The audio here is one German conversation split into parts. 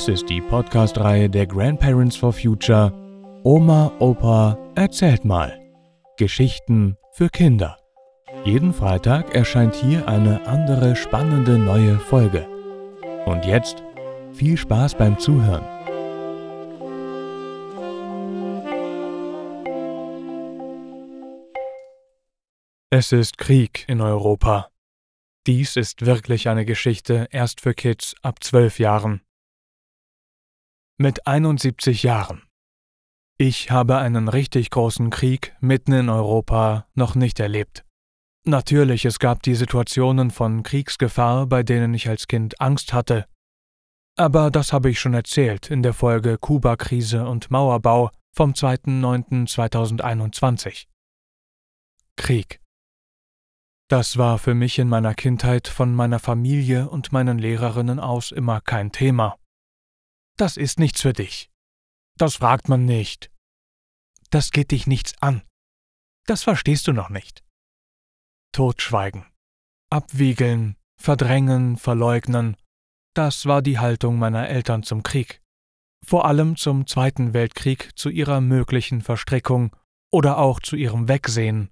Dies ist die Podcast-Reihe der Grandparents for Future Oma, Opa, erzählt mal. Geschichten für Kinder. Jeden Freitag erscheint hier eine andere spannende neue Folge. Und jetzt viel Spaß beim Zuhören. Es ist Krieg in Europa. Dies ist wirklich eine Geschichte erst für Kids ab zwölf Jahren. Mit 71 Jahren. Ich habe einen richtig großen Krieg mitten in Europa noch nicht erlebt. Natürlich, es gab die Situationen von Kriegsgefahr, bei denen ich als Kind Angst hatte. Aber das habe ich schon erzählt in der Folge Kuba-Krise und Mauerbau vom 2.9.2021. Krieg. Das war für mich in meiner Kindheit von meiner Familie und meinen Lehrerinnen aus immer kein Thema. Das ist nichts für dich. Das fragt man nicht. Das geht dich nichts an. Das verstehst du noch nicht. Totschweigen. Abwiegeln, verdrängen, verleugnen. Das war die Haltung meiner Eltern zum Krieg. Vor allem zum Zweiten Weltkrieg, zu ihrer möglichen Verstrickung oder auch zu ihrem Wegsehen.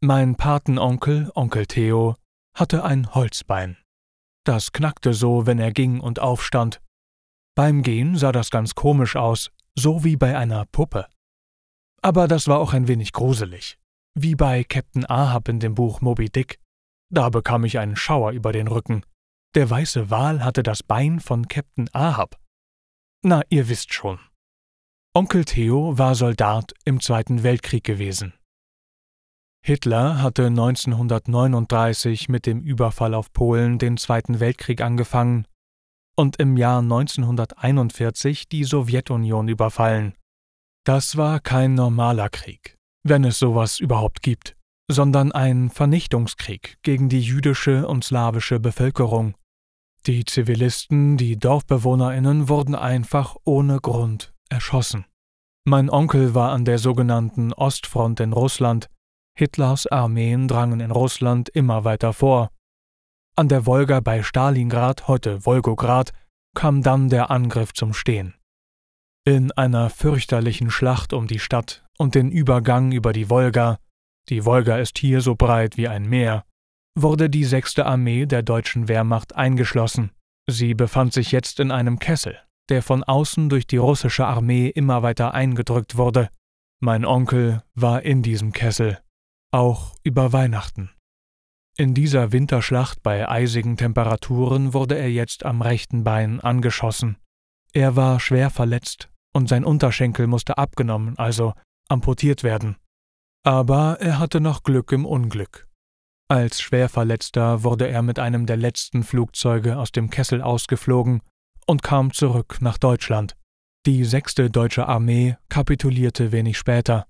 Mein Patenonkel, Onkel Theo, hatte ein Holzbein. Das knackte so, wenn er ging und aufstand. Beim Gehen sah das ganz komisch aus, so wie bei einer Puppe. Aber das war auch ein wenig gruselig, wie bei Captain Ahab in dem Buch Moby Dick. Da bekam ich einen Schauer über den Rücken. Der weiße Wal hatte das Bein von Captain Ahab. Na, ihr wisst schon. Onkel Theo war Soldat im Zweiten Weltkrieg gewesen. Hitler hatte 1939 mit dem Überfall auf Polen den Zweiten Weltkrieg angefangen und im Jahr 1941 die Sowjetunion überfallen. Das war kein normaler Krieg, wenn es sowas überhaupt gibt, sondern ein Vernichtungskrieg gegen die jüdische und slawische Bevölkerung. Die Zivilisten, die Dorfbewohnerinnen wurden einfach ohne Grund erschossen. Mein Onkel war an der sogenannten Ostfront in Russland. Hitlers Armeen drangen in Russland immer weiter vor. An der Wolga bei Stalingrad, heute Wolgograd, kam dann der Angriff zum Stehen. In einer fürchterlichen Schlacht um die Stadt und den Übergang über die Wolga, die Wolga ist hier so breit wie ein Meer, wurde die sechste Armee der deutschen Wehrmacht eingeschlossen. Sie befand sich jetzt in einem Kessel, der von außen durch die russische Armee immer weiter eingedrückt wurde. Mein Onkel war in diesem Kessel, auch über Weihnachten. In dieser Winterschlacht bei eisigen Temperaturen wurde er jetzt am rechten Bein angeschossen. Er war schwer verletzt und sein Unterschenkel musste abgenommen, also amputiert werden. Aber er hatte noch Glück im Unglück. Als Schwerverletzter wurde er mit einem der letzten Flugzeuge aus dem Kessel ausgeflogen und kam zurück nach Deutschland. Die sechste deutsche Armee kapitulierte wenig später.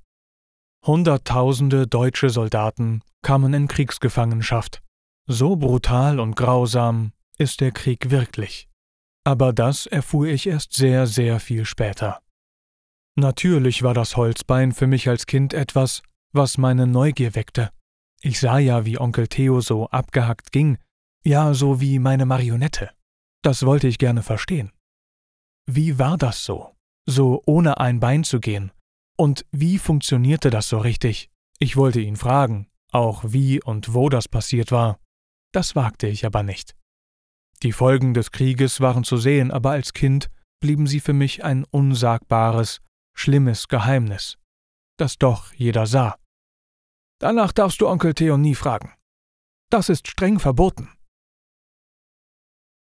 Hunderttausende deutsche Soldaten kamen in Kriegsgefangenschaft. So brutal und grausam ist der Krieg wirklich. Aber das erfuhr ich erst sehr, sehr viel später. Natürlich war das Holzbein für mich als Kind etwas, was meine Neugier weckte. Ich sah ja, wie Onkel Theo so abgehackt ging, ja, so wie meine Marionette. Das wollte ich gerne verstehen. Wie war das so, so ohne ein Bein zu gehen? Und wie funktionierte das so richtig? Ich wollte ihn fragen, auch wie und wo das passiert war. Das wagte ich aber nicht. Die Folgen des Krieges waren zu sehen, aber als Kind blieben sie für mich ein unsagbares, schlimmes Geheimnis, das doch jeder sah. Danach darfst du Onkel Theo nie fragen. Das ist streng verboten.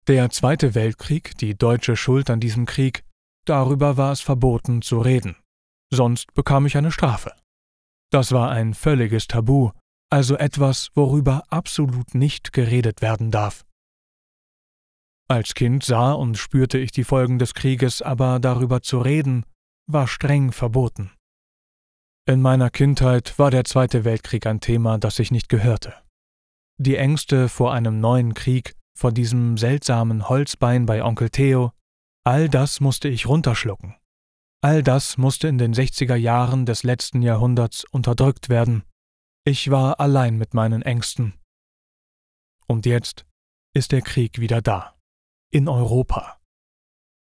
Der Zweite Weltkrieg, die deutsche Schuld an diesem Krieg, darüber war es verboten zu reden. Sonst bekam ich eine Strafe. Das war ein völliges Tabu, also etwas, worüber absolut nicht geredet werden darf. Als Kind sah und spürte ich die Folgen des Krieges, aber darüber zu reden, war streng verboten. In meiner Kindheit war der Zweite Weltkrieg ein Thema, das ich nicht gehörte. Die Ängste vor einem neuen Krieg, vor diesem seltsamen Holzbein bei Onkel Theo, all das musste ich runterschlucken. All das musste in den 60er Jahren des letzten Jahrhunderts unterdrückt werden. Ich war allein mit meinen Ängsten. Und jetzt ist der Krieg wieder da. In Europa.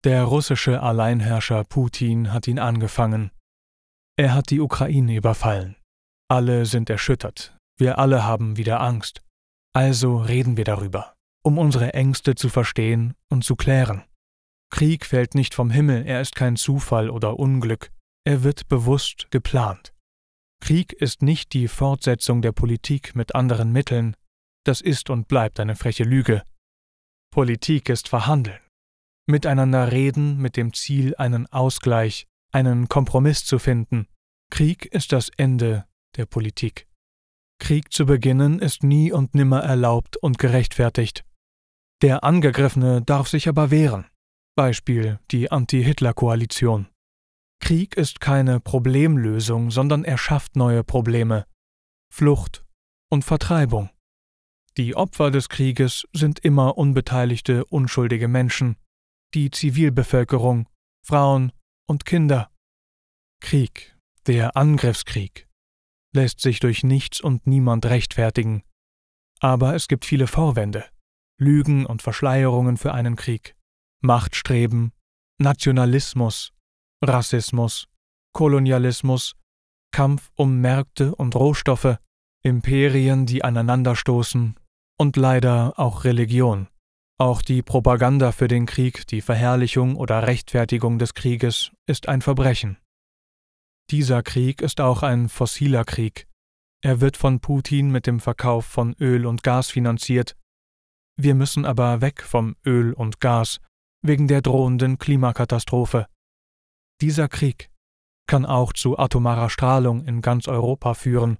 Der russische Alleinherrscher Putin hat ihn angefangen. Er hat die Ukraine überfallen. Alle sind erschüttert. Wir alle haben wieder Angst. Also reden wir darüber, um unsere Ängste zu verstehen und zu klären. Krieg fällt nicht vom Himmel, er ist kein Zufall oder Unglück, er wird bewusst geplant. Krieg ist nicht die Fortsetzung der Politik mit anderen Mitteln, das ist und bleibt eine freche Lüge. Politik ist Verhandeln. Miteinander reden mit dem Ziel, einen Ausgleich, einen Kompromiss zu finden. Krieg ist das Ende der Politik. Krieg zu beginnen ist nie und nimmer erlaubt und gerechtfertigt. Der Angegriffene darf sich aber wehren. Beispiel die Anti-Hitler-Koalition. Krieg ist keine Problemlösung, sondern er schafft neue Probleme. Flucht und Vertreibung. Die Opfer des Krieges sind immer unbeteiligte, unschuldige Menschen, die Zivilbevölkerung, Frauen und Kinder. Krieg, der Angriffskrieg, lässt sich durch nichts und niemand rechtfertigen. Aber es gibt viele Vorwände, Lügen und Verschleierungen für einen Krieg, Machtstreben, Nationalismus, Rassismus, Kolonialismus, Kampf um Märkte und Rohstoffe, Imperien, die aneinanderstoßen und leider auch Religion. Auch die Propaganda für den Krieg, die Verherrlichung oder Rechtfertigung des Krieges ist ein Verbrechen. Dieser Krieg ist auch ein fossiler Krieg. Er wird von Putin mit dem Verkauf von Öl und Gas finanziert. Wir müssen aber weg vom Öl und Gas wegen der drohenden Klimakatastrophe. Dieser Krieg kann auch zu atomarer Strahlung in ganz Europa führen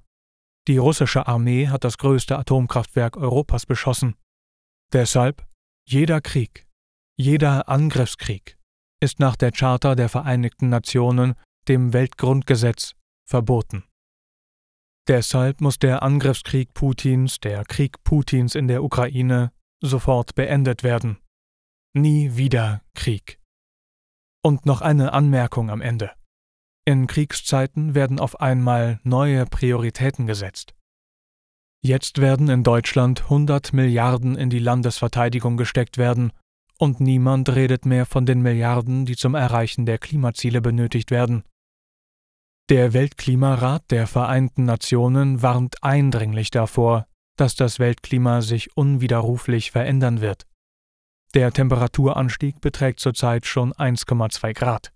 die russische Armee hat das größte Atomkraftwerk Europas beschossen. Deshalb jeder Krieg, jeder Angriffskrieg ist nach der Charta der Vereinigten Nationen, dem Weltgrundgesetz, verboten. Deshalb muss der Angriffskrieg Putins, der Krieg Putins in der Ukraine, sofort beendet werden. Nie wieder Krieg. Und noch eine Anmerkung am Ende. In Kriegszeiten werden auf einmal neue Prioritäten gesetzt. Jetzt werden in Deutschland 100 Milliarden in die Landesverteidigung gesteckt werden, und niemand redet mehr von den Milliarden, die zum Erreichen der Klimaziele benötigt werden. Der Weltklimarat der Vereinten Nationen warnt eindringlich davor, dass das Weltklima sich unwiderruflich verändern wird. Der Temperaturanstieg beträgt zurzeit schon 1,2 Grad.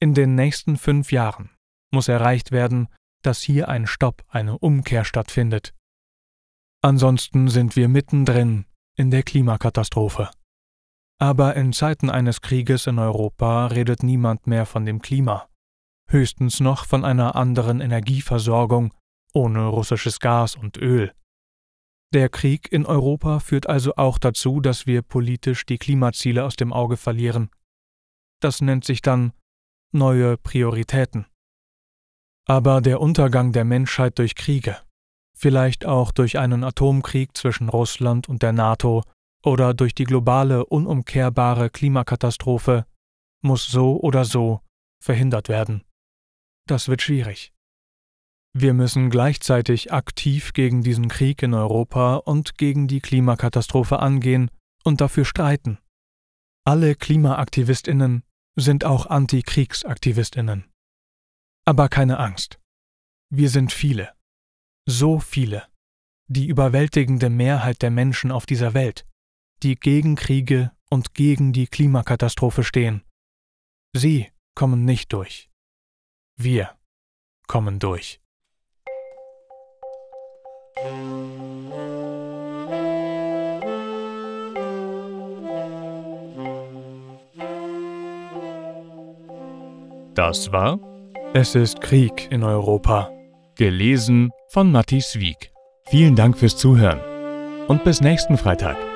In den nächsten fünf Jahren muss erreicht werden, dass hier ein Stopp, eine Umkehr stattfindet. Ansonsten sind wir mittendrin in der Klimakatastrophe. Aber in Zeiten eines Krieges in Europa redet niemand mehr von dem Klima, höchstens noch von einer anderen Energieversorgung ohne russisches Gas und Öl. Der Krieg in Europa führt also auch dazu, dass wir politisch die Klimaziele aus dem Auge verlieren. Das nennt sich dann neue Prioritäten. Aber der Untergang der Menschheit durch Kriege, vielleicht auch durch einen Atomkrieg zwischen Russland und der NATO oder durch die globale unumkehrbare Klimakatastrophe, muss so oder so verhindert werden. Das wird schwierig. Wir müssen gleichzeitig aktiv gegen diesen Krieg in Europa und gegen die Klimakatastrophe angehen und dafür streiten. Alle Klimaaktivistinnen sind auch Antikriegsaktivistinnen. Aber keine Angst. Wir sind viele, so viele, die überwältigende Mehrheit der Menschen auf dieser Welt, die gegen Kriege und gegen die Klimakatastrophe stehen. Sie kommen nicht durch. Wir kommen durch. Das war Es ist Krieg in Europa. Gelesen von Matthias Wieck. Vielen Dank fürs Zuhören und bis nächsten Freitag.